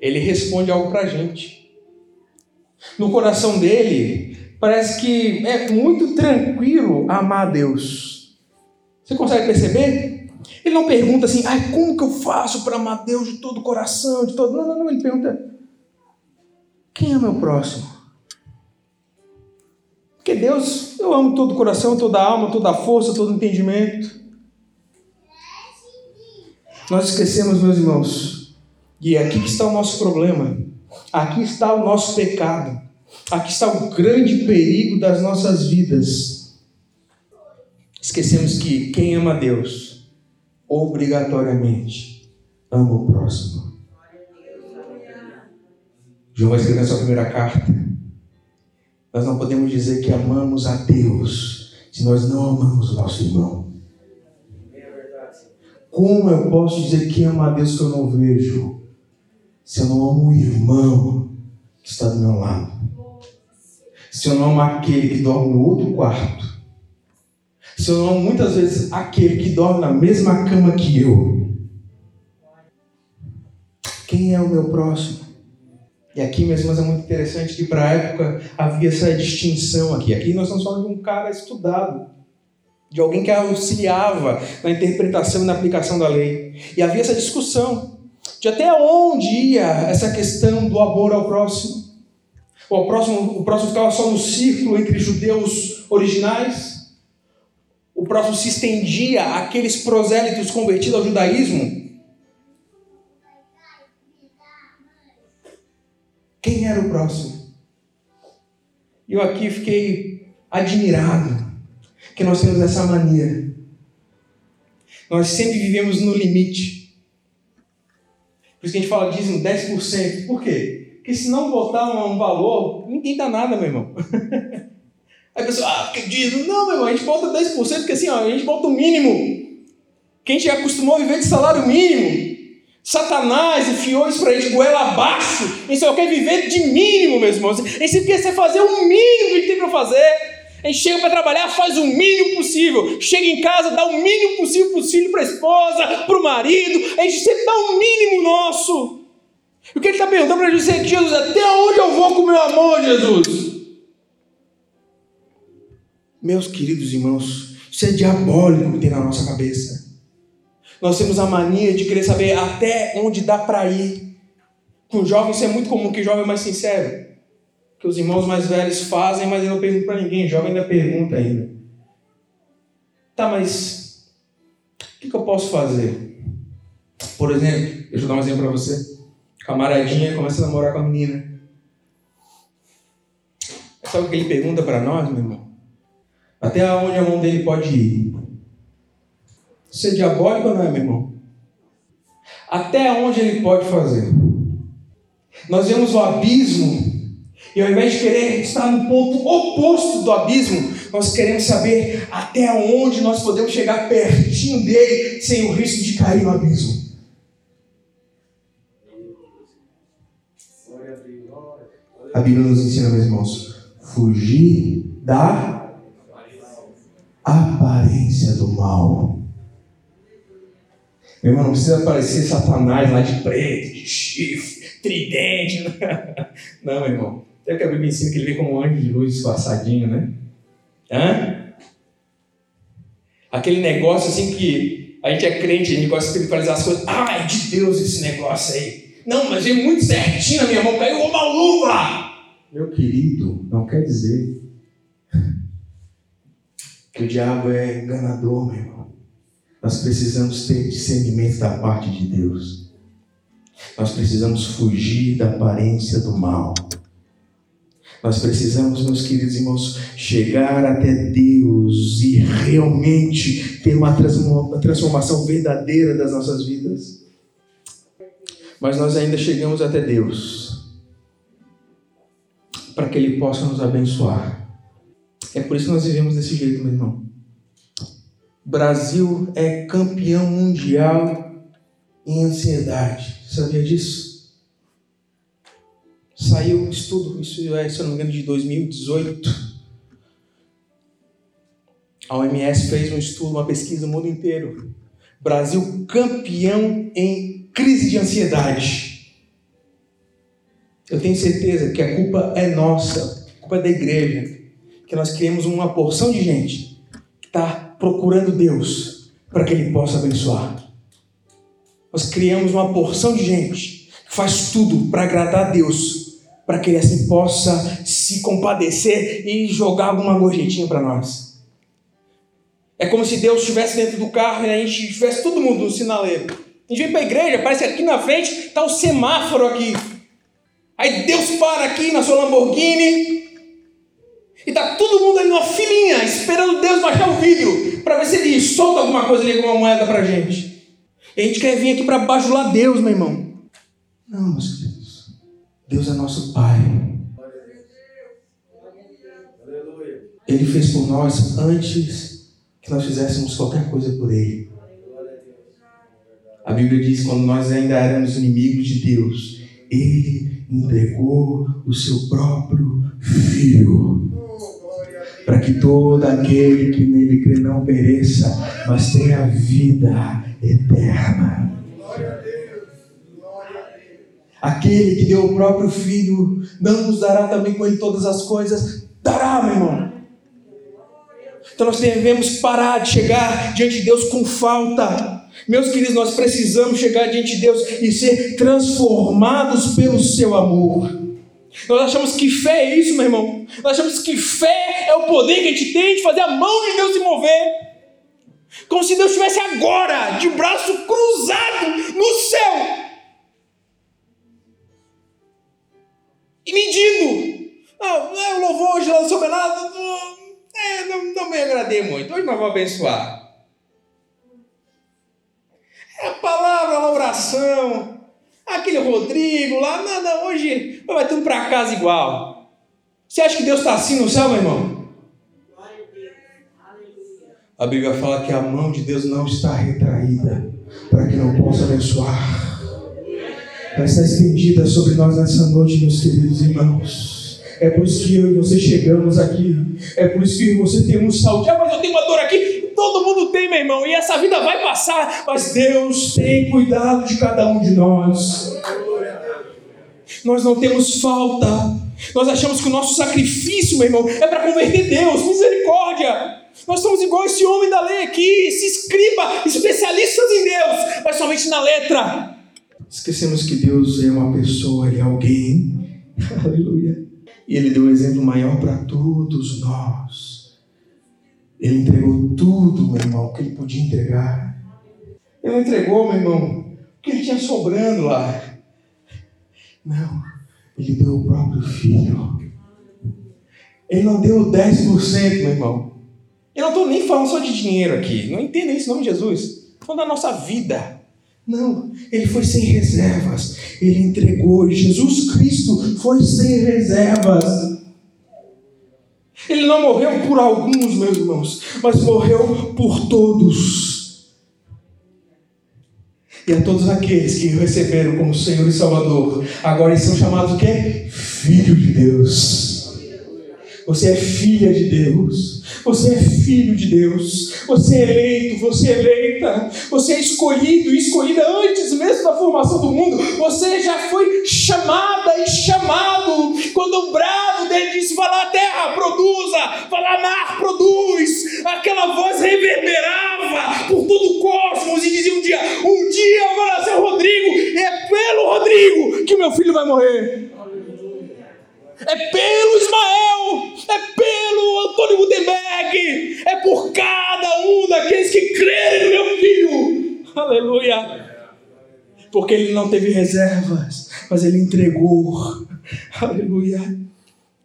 ele responde algo para a gente. No coração dele, parece que é muito tranquilo amar a Deus. Você consegue perceber? Ele não pergunta assim, ai, como que eu faço para amar Deus de todo o coração, de todo. Não, não, não. Ele pergunta, quem é meu próximo? Porque Deus, eu amo todo o coração, toda a alma, toda a força, todo o entendimento. Nós esquecemos, meus irmãos, e aqui está o nosso problema, aqui está o nosso pecado, aqui está o grande perigo das nossas vidas. Esquecemos que quem ama Deus, obrigatoriamente, ama o próximo. João vai escrever na sua primeira carta. Nós não podemos dizer que amamos a Deus se nós não amamos o nosso irmão. Como eu posso dizer que amo a Deus que eu não vejo se eu não amo o irmão que está do meu lado? Se eu não amo aquele que dorme no outro quarto? Se eu não amo muitas vezes aquele que dorme na mesma cama que eu? Quem é o meu próximo? E aqui, meus irmãos, é muito interessante que para a época havia essa distinção aqui. Aqui nós estamos falando de um cara estudado, de alguém que auxiliava na interpretação e na aplicação da lei. E havia essa discussão de até onde ia essa questão do amor ao próximo. O próximo, o próximo ficava só no círculo entre judeus originais. O próximo se estendia àqueles prosélitos convertidos ao judaísmo Quem era o próximo? Eu aqui fiquei admirado que nós temos essa mania. Nós sempre vivemos no limite. Por isso que a gente fala dízimo 10%. Por quê? Porque se não botar um valor, ninguém dá nada, meu irmão. Aí a pessoa, ah, que dízimo? Não, meu irmão, a gente bota 10% porque assim, ó, a gente bota o mínimo. Quem já acostumou a viver de salário mínimo, Satanás enfiou isso para a gente goela abaixo. A gente só quer viver de mínimo, meus irmãos. A gente quer fazer o mínimo que tem para fazer. A gente chega para trabalhar, faz o mínimo possível. Chega em casa, dá o mínimo possível para os filhos, para a esposa, para o marido. A gente sempre dá o mínimo nosso. E o que ele está perguntando para Jesus é Jesus, até onde eu vou com o meu amor, Jesus? Meus queridos irmãos, isso é diabólico que tem na nossa cabeça. Nós temos a mania de querer saber até onde dá para ir. Com jovens isso é muito comum, que jovem é mais sincero. Que os irmãos mais velhos fazem, mas eu não pergunto para ninguém. Jovem ainda pergunta ainda. Tá, mas o que, que eu posso fazer? Por exemplo, deixa eu dar um exemplo para você. Camaradinha começa a namorar com a menina. Sabe o que ele pergunta para nós, meu irmão? Até onde a mão dele pode ir? Isso é diabólico ou não é, meu irmão? Até onde ele pode fazer? Nós vemos o abismo e ao invés de querer estar no ponto oposto do abismo, nós queremos saber até onde nós podemos chegar pertinho dele sem o risco de cair no abismo. A Bíblia nos ensina, meus irmãos, fugir da aparência do mal. Meu irmão, não precisa parecer Satanás lá de preto, de chifre, tridente. Não, meu irmão. Até que a Bíblia ensina que ele vem como um anjo de luz disfarçadinho, né? Hã? Aquele negócio assim que a gente é crente, a gente gosta de espiritualizar as coisas. Ai, de Deus esse negócio aí. Não, mas veio muito certinho na minha mão, caiu uma luva. Meu querido, não quer dizer que o diabo é enganador, meu irmão. Nós precisamos ter discernimento da parte de Deus. Nós precisamos fugir da aparência do mal. Nós precisamos, meus queridos irmãos, chegar até Deus e realmente ter uma transformação verdadeira das nossas vidas. Mas nós ainda chegamos até Deus para que Ele possa nos abençoar. É por isso que nós vivemos desse jeito, meu irmão. Brasil é campeão mundial em ansiedade. Sabia disso? Saiu um estudo, isso é, se eu não me engano, de 2018. A OMS fez um estudo, uma pesquisa no mundo inteiro. Brasil campeão em crise de ansiedade. Eu tenho certeza que a culpa é nossa, a culpa é da igreja, que nós criamos uma porção de gente que está procurando Deus para que Ele possa abençoar. Nós criamos uma porção de gente que faz tudo para agradar a Deus, para que Ele assim possa se compadecer e jogar alguma gorjetinha para nós. É como se Deus estivesse dentro do carro e a gente estivesse todo mundo no sinaleiro. A gente vem para a igreja, parece que aqui na frente está o semáforo aqui. Aí Deus para aqui na sua Lamborghini e está todo mundo ali numa filinha, esperando Deus baixar o vidro para ver se ele solta alguma coisa ali, alguma moeda para gente. E a gente quer vir aqui para bajular Deus, meu irmão. Não, meus queridos. Deus é nosso Pai. Ele fez por nós antes que nós fizéssemos qualquer coisa por Ele. A Bíblia diz que quando nós ainda éramos inimigos de Deus, Ele entregou o seu próprio Filho para que todo aquele que nele crê não pereça, mas tenha vida eterna. Aquele que deu o próprio Filho, não nos dará também com ele todas as coisas? Dará, meu irmão. Então nós devemos parar de chegar diante de Deus com falta. Meus queridos, nós precisamos chegar diante de Deus e ser transformados pelo seu amor. Nós achamos que fé é isso, meu irmão. Nós achamos que fé é o poder que a gente tem de fazer a mão de Deus se mover. Como se Deus estivesse agora, de braço cruzado no céu. E medindo. Não, não é o louvor hoje lá nada. Não, é, não, não me agradei muito. Hoje nós vamos abençoar. É a palavra, a oração. Aquele Rodrigo lá, nada, hoje vai tudo para casa igual. Você acha que Deus está assim no céu, meu irmão? A Bíblia fala que a mão de Deus não está retraída para que não possa abençoar. Ela está estendida sobre nós nessa noite, meus queridos irmãos. É por isso que eu e você chegamos aqui. É por isso que eu e você temos saúde. Ah, mas eu tenho uma dor aqui. Todo mundo tem, meu irmão. E essa vida vai passar. Mas Deus tem cuidado de cada um de nós. Nós não temos falta. Nós achamos que o nosso sacrifício, meu irmão, é para converter Deus. Misericórdia. Nós somos igual esse homem da lei aqui, esse escriba, especialistas em Deus, mas somente na letra. Esquecemos que Deus é uma pessoa, Ele é alguém. Aleluia. E Ele deu um exemplo maior para todos nós. Ele entregou tudo, meu irmão, que Ele podia entregar. Ele não entregou, meu irmão, o que Ele tinha sobrando lá. Não, Ele deu o próprio Filho. Ele não deu 10%, meu irmão. Eu não estou nem falando só de dinheiro aqui. Não entenda isso em nome de Jesus. Estou falando da nossa vida. Não, ele foi sem reservas. Ele entregou. Jesus Cristo foi sem reservas. Ele não morreu por alguns, meus irmãos, mas morreu por todos. E a todos aqueles que o receberam como Senhor e Salvador, agora eles são chamados o quê? Filho de Deus. Você é filha de Deus. Você é filho de Deus. Você é eleito, você é eleita. Você é escolhido e escolhida antes mesmo da formação do mundo. Você já foi chamada e chamado. Quando o bravo dele disse: Vai lá, terra, produza. Vai lá, mar, produz. Aquela voz reverberava por todo o cosmos e dizia um dia: Um dia vai nascer o Rodrigo. E é pelo Rodrigo que meu filho vai morrer. É pelo Ismael, é pelo Antônio Gutenberg, é por cada um daqueles que crerem no meu filho. Aleluia. Porque ele não teve reservas, mas ele entregou. Aleluia.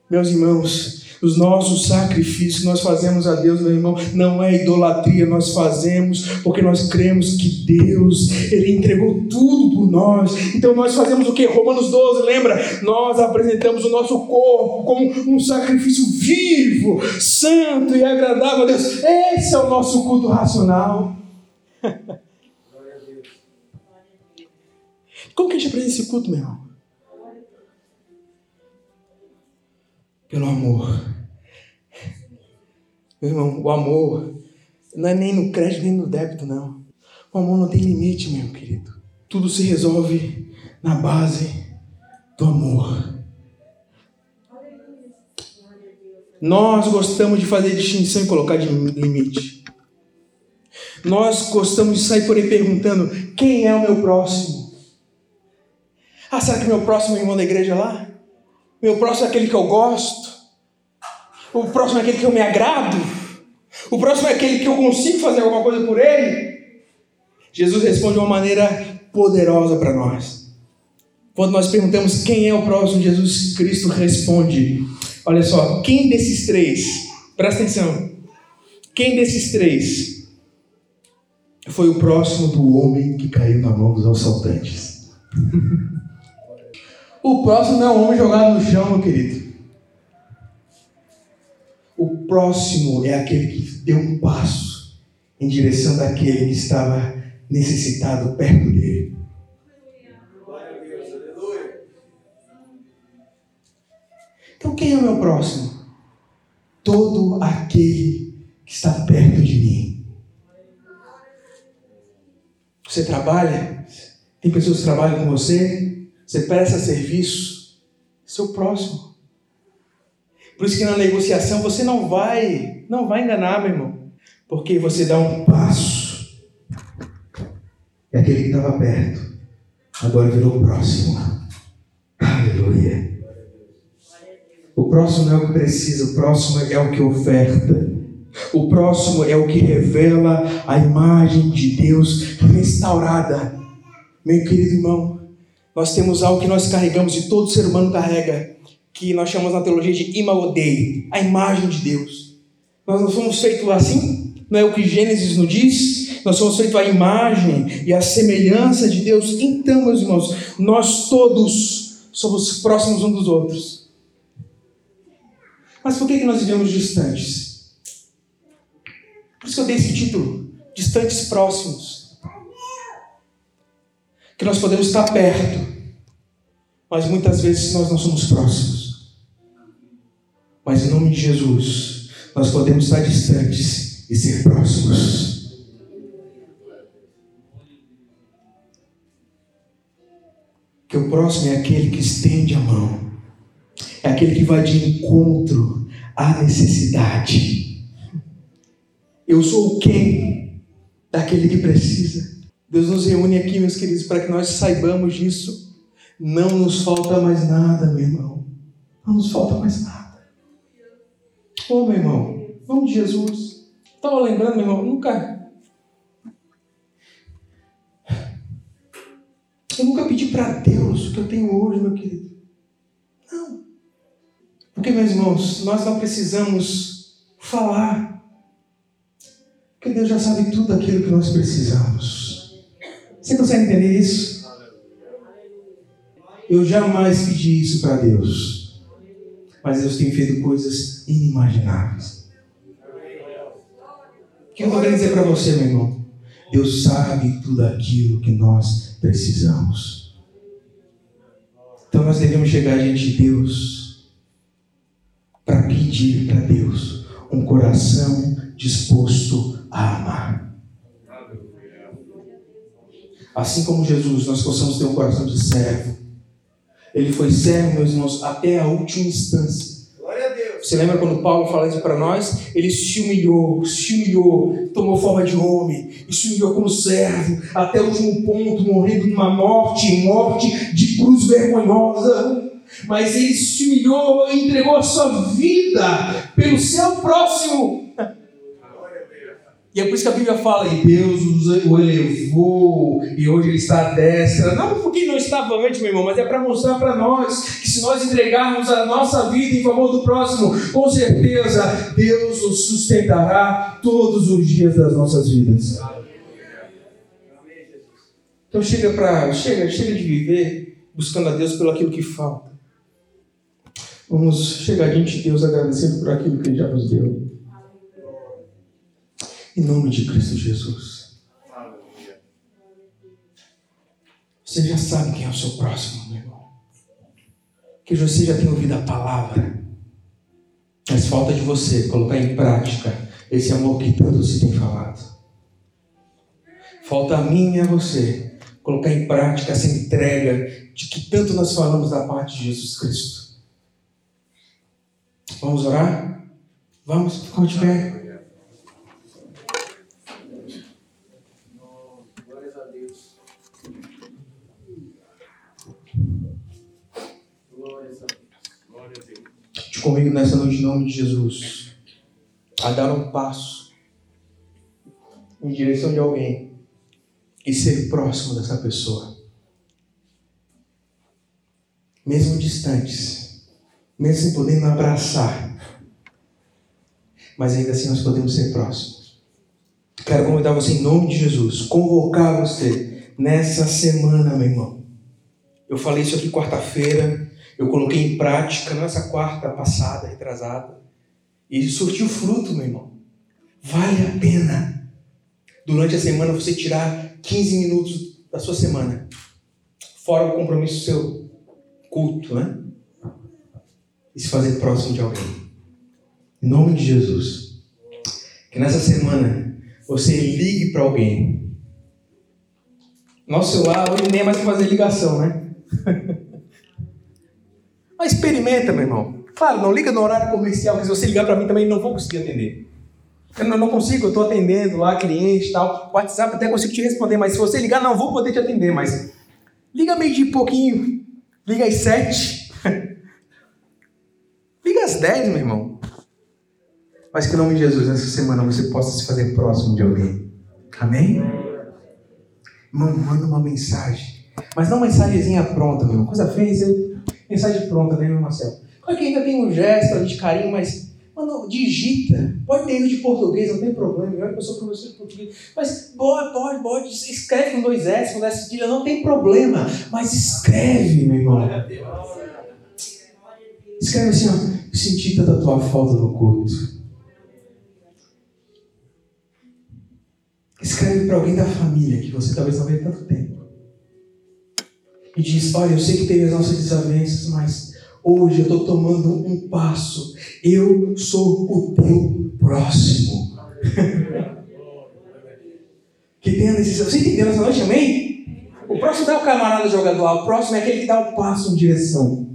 Meus irmãos, os nossos sacrifícios que nós fazemos a Deus, meu irmão, não é idolatria, nós fazemos porque nós cremos que Deus, Ele entregou tudo por nós. Então nós fazemos o que? Romanos 12, lembra? Nós apresentamos o nosso corpo como um sacrifício vivo, santo e agradável a Deus. Esse é o nosso culto racional. Como que a gente aprende esse culto, meu irmão? Pelo amor. Meu irmão, o amor não é nem no crédito nem no débito, não. O amor não tem limite, meu querido. Tudo se resolve na base do amor. Nós gostamos de fazer distinção e colocar de limite. Nós gostamos de sair por aí perguntando: quem é o meu próximo? Ah, será que meu próximo é o irmão da igreja lá? Meu próximo é aquele que eu gosto? O próximo é aquele que eu me agrado? O próximo é aquele que eu consigo fazer alguma coisa por ele? Jesus responde de uma maneira poderosa para nós. Quando nós perguntamos quem é o próximo, Jesus Cristo responde: Olha só, quem desses três, presta atenção, quem desses três foi o próximo do homem que caiu na mão dos assaltantes? o próximo é um homem jogado no chão, meu querido. O próximo é aquele que deu um passo em direção daquele que estava necessitado perto dele. Então, quem é o meu próximo? Todo aquele que está perto de mim. Você trabalha? Tem pessoas que trabalham com você? Você presta serviço? Seu próximo. Por isso que na negociação você não vai, não vai enganar, meu irmão. Porque você dá um passo. E aquele que estava perto, agora virou próximo. Aleluia. O próximo é o que precisa, o próximo é o que oferta. O próximo é o que revela a imagem de Deus restaurada. Meu querido irmão, nós temos algo que nós carregamos e todo ser humano carrega, que nós chamamos na teologia de imago Dei, a imagem de Deus. Nós não somos feitos assim? Não é o que Gênesis nos diz? Nós somos feitos à imagem e à semelhança de Deus. Então, meus irmãos, nós todos somos próximos uns dos outros. Mas por que, que nós vivemos distantes? Por isso eu dei esse título: Distantes Próximos. Que nós podemos estar perto, mas muitas vezes nós não somos próximos. Mas em nome de Jesus, nós podemos estar distantes e ser próximos. Que o próximo é aquele que estende a mão, é aquele que vai de encontro à necessidade. Eu sou quem daquele que precisa. Deus nos reúne aqui, meus queridos, para que nós saibamos disso. Não nos falta mais nada, meu irmão. Não nos falta mais nada. Ô, meu irmão, nome de Jesus. Estava lembrando, meu irmão, nunca. Eu nunca pedi para Deus o que eu tenho hoje, meu querido. Não. Porque, meus irmãos, nós não precisamos falar. Porque Deus já sabe tudo aquilo que nós precisamos. Você consegue entender isso? Eu jamais pedi isso para Deus. Mas Deus tem feito coisas inimagináveis. O que eu querendo dizer para você, meu irmão? Deus sabe tudo aquilo que nós precisamos. Então nós devemos chegar diante de Deus para pedir para Deus um coração disposto a amar. Assim como Jesus, nós possamos ter um coração de servo. Ele foi servo, meus irmãos, até a última instância. Você lembra quando Paulo fala isso para nós? Ele se humilhou, se humilhou, tomou forma de homem, e se humilhou como servo, até o último ponto, morrendo numa morte, morte de cruz vergonhosa. Mas ele se humilhou e entregou a sua vida pelo seu próximo. E é por isso que a Bíblia fala, e Deus o elevou, e hoje ele está à destra. Não porque não estava antes, meu irmão, mas é para mostrar para nós que se nós entregarmos a nossa vida em favor do próximo, com certeza Deus nos sustentará todos os dias das nossas vidas. Então chega para chega, chega de viver buscando a Deus pelo aquilo que falta. Vamos chegar diante de Deus agradecendo por aquilo que Ele já nos deu. Em nome de Cristo Jesus. Você já sabe quem é o seu próximo, meu irmão. Que você já tem ouvido a palavra. Mas falta de você colocar em prática esse amor que tanto se tem falado. Falta a mim e a você colocar em prática essa entrega de que tanto nós falamos da parte de Jesus Cristo. Vamos orar? Vamos, ficamos de pé. Comigo nessa noite em nome de Jesus a dar um passo em direção de alguém e ser próximo dessa pessoa. Mesmo distantes, mesmo podendo abraçar, mas ainda assim nós podemos ser próximos. Quero convidar você em nome de Jesus, convocar você nessa semana, meu irmão. Eu falei isso aqui quarta-feira, eu coloquei em prática nessa quarta passada, retrasada, e surtiu fruto, meu irmão. Vale a pena. Durante a semana você tirar 15 minutos da sua semana, fora o compromisso seu culto, né? E se fazer próximo de alguém. Em nome de Jesus. Que nessa semana você ligue para alguém. Nosso celular hoje nem é mais para fazer ligação, né? Mas experimenta, meu irmão. Claro, não liga no horário comercial, porque se você ligar para mim também não vou conseguir atender. Eu não, consigo, eu estou atendendo lá cliente e tal. WhatsApp até consigo te responder, mas se você ligar, não vou poder te atender. Mas liga meio de pouquinho. Liga às sete. liga às dez, meu irmão. Mas que em nome de Jesus, nessa semana você possa se fazer próximo de alguém. Amém? Irmão, manda uma mensagem. Mas não uma mensagenzinha pronta, meu irmão. Coisa fez, eu Mensagem pronta, né, meu Marcelo? Claro que ainda tem um gesto ali de carinho, mas, mano, digita. Pode ter erro de português, não tem problema. Eu que eu sou professor de português. Mas pode, pode, pode. Escreve com dois S, com S cedilha, não tem problema. Mas escreve, meu irmão. Escreve assim, ó. Senti tanta tua falta no culto. Escreve para alguém da família que você talvez não veja tanto tempo e diz: Olha, eu sei que teve as nossas desavenças, mas hoje eu estou tomando um passo. Eu sou o teu próximo. que tem a necessidade. Você entendeu essa noite, amém? O próximo não é o camarada jogador o próximo é aquele que dá um passo em direção.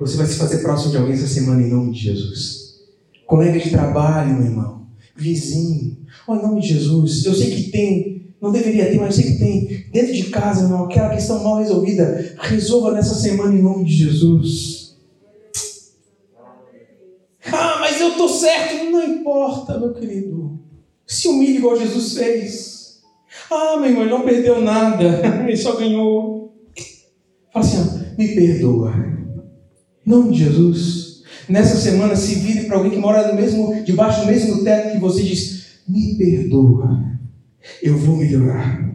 Você vai se fazer próximo de alguém essa semana em nome de Jesus. Colega de trabalho, meu irmão. Vizinho. Olha, em nome de Jesus. Eu sei que tem não deveria ter, mas eu sei que tem. Dentro de casa, irmão, aquela questão mal resolvida, resolva nessa semana em nome de Jesus. Ah, mas eu estou certo. Não importa, meu querido. Se humilhe igual Jesus fez. Ah, meu irmão, ele não perdeu nada. Ele só ganhou. Fala assim, me perdoa. Em nome de Jesus. Nessa semana, se vire para alguém que mora no mesmo, debaixo do mesmo teto que você diz, me perdoa eu vou melhorar.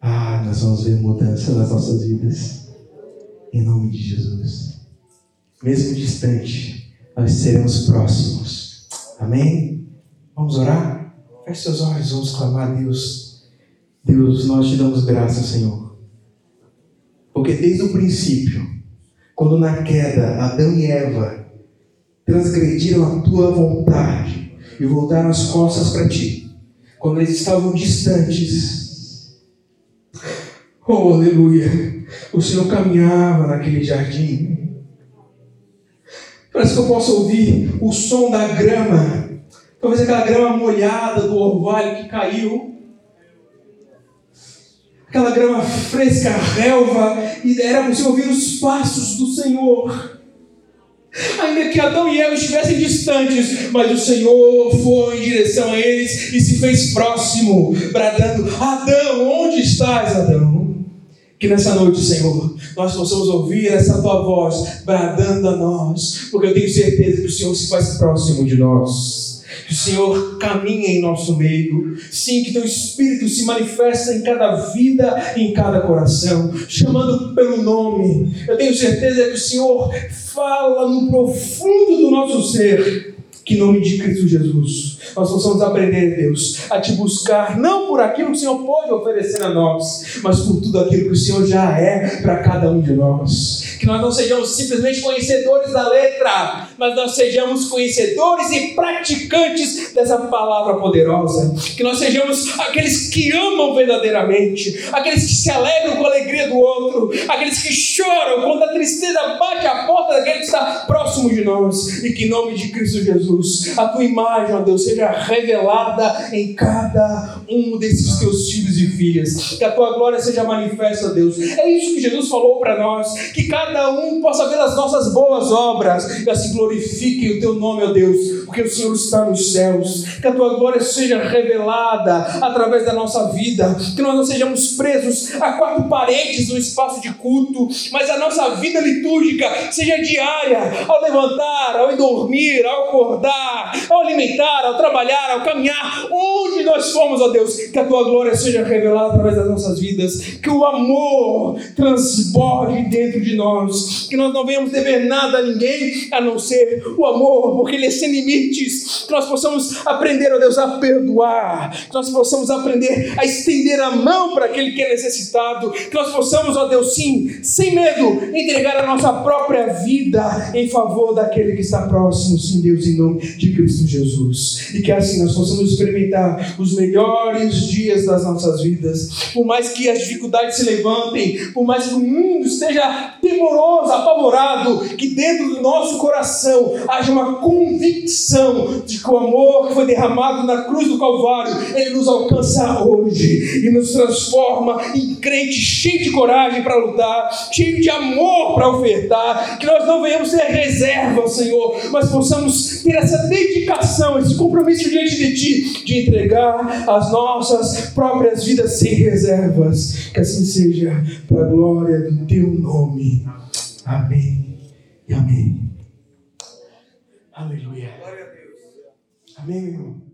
Ah, nós vamos ver mudança nas nossas vidas. Em nome de Jesus. Mesmo distante, nós seremos próximos. Amém? Vamos orar? Feche seus olhos, vamos clamar a Deus. Deus, nós te damos graça, Senhor. Porque desde o princípio, quando na queda Adão e Eva transgrediram a tua vontade e voltaram as costas para ti, quando eles estavam distantes. Oh, aleluia! O Senhor caminhava naquele jardim. Parece que eu posso ouvir o som da grama. Talvez aquela grama molhada do orvalho que caiu. Aquela grama fresca, relva, e era possível ouvir os passos do Senhor Ainda que Adão e Eva estivessem distantes, mas o Senhor foi em direção a eles e se fez próximo, bradando: Adão, onde estás, Adão? Que nessa noite, Senhor, nós possamos ouvir essa tua voz bradando a nós, porque eu tenho certeza que o Senhor se faz próximo de nós que o Senhor caminha em nosso meio, sim, que teu Espírito se manifesta em cada vida em cada coração, chamando pelo nome. Eu tenho certeza que o Senhor fala no profundo do nosso ser. Que em nome de Cristo Jesus nós possamos aprender, Deus, a te buscar, não por aquilo que o Senhor pode oferecer a nós, mas por tudo aquilo que o Senhor já é para cada um de nós Que nós não sejamos simplesmente conhecedores da letra, mas nós sejamos conhecedores e praticantes dessa palavra poderosa. Que nós sejamos aqueles que amam verdadeiramente, aqueles que se alegram com a alegria do outro, aqueles que choram quando a tristeza bate a porta daquele que está próximo de nós. E que em nome de Cristo Jesus, a tua imagem, ó Deus, seja revelada em cada um desses teus filhos e filhas. Que a tua glória seja manifesta, Deus. É isso que Jesus falou para nós. Que cada um possa ver as nossas boas obras e assim glorifiquem o teu nome, ó Deus, porque o Senhor está nos céus. Que a tua glória seja revelada através da nossa vida. Que nós não sejamos presos a quatro paredes no espaço de culto, mas a nossa vida litúrgica seja diária, ao levantar, ao ir dormir, ao acordar, ao alimentar, ao trabalhar, ao caminhar, onde nós formos, ó Deus, que a tua glória seja revelada através das nossas vidas, que o amor transborde dentro de nós, que nós não venhamos dever nada a ninguém a não ser o amor, porque ele é sem limites, que nós possamos aprender, ó Deus, a perdoar, que nós possamos aprender a estender a mão para aquele que é necessitado, que nós possamos, ó Deus, sim, sem medo, entregar a nossa própria vida em favor daquele que está próximo, sim, Deus, em nome de Cristo Jesus. E que assim nós possamos experimentar os melhores dias das nossas vidas, por mais que as dificuldades se levantem, por mais que o mundo esteja temoroso, apavorado, que dentro do nosso coração haja uma convicção de que o amor que foi derramado na cruz do Calvário, ele nos alcança hoje e nos transforma em crente cheio de coragem para lutar, cheio de amor para ofertar, que nós não venhamos ter reserva, Senhor, mas possamos ter essa dedicação, esse compromisso diante de Ti, de entregar as nossas próprias vidas sem reservas. Que assim seja, para a glória do Teu nome. Amém e amém. Aleluia. Amém, meu irmão.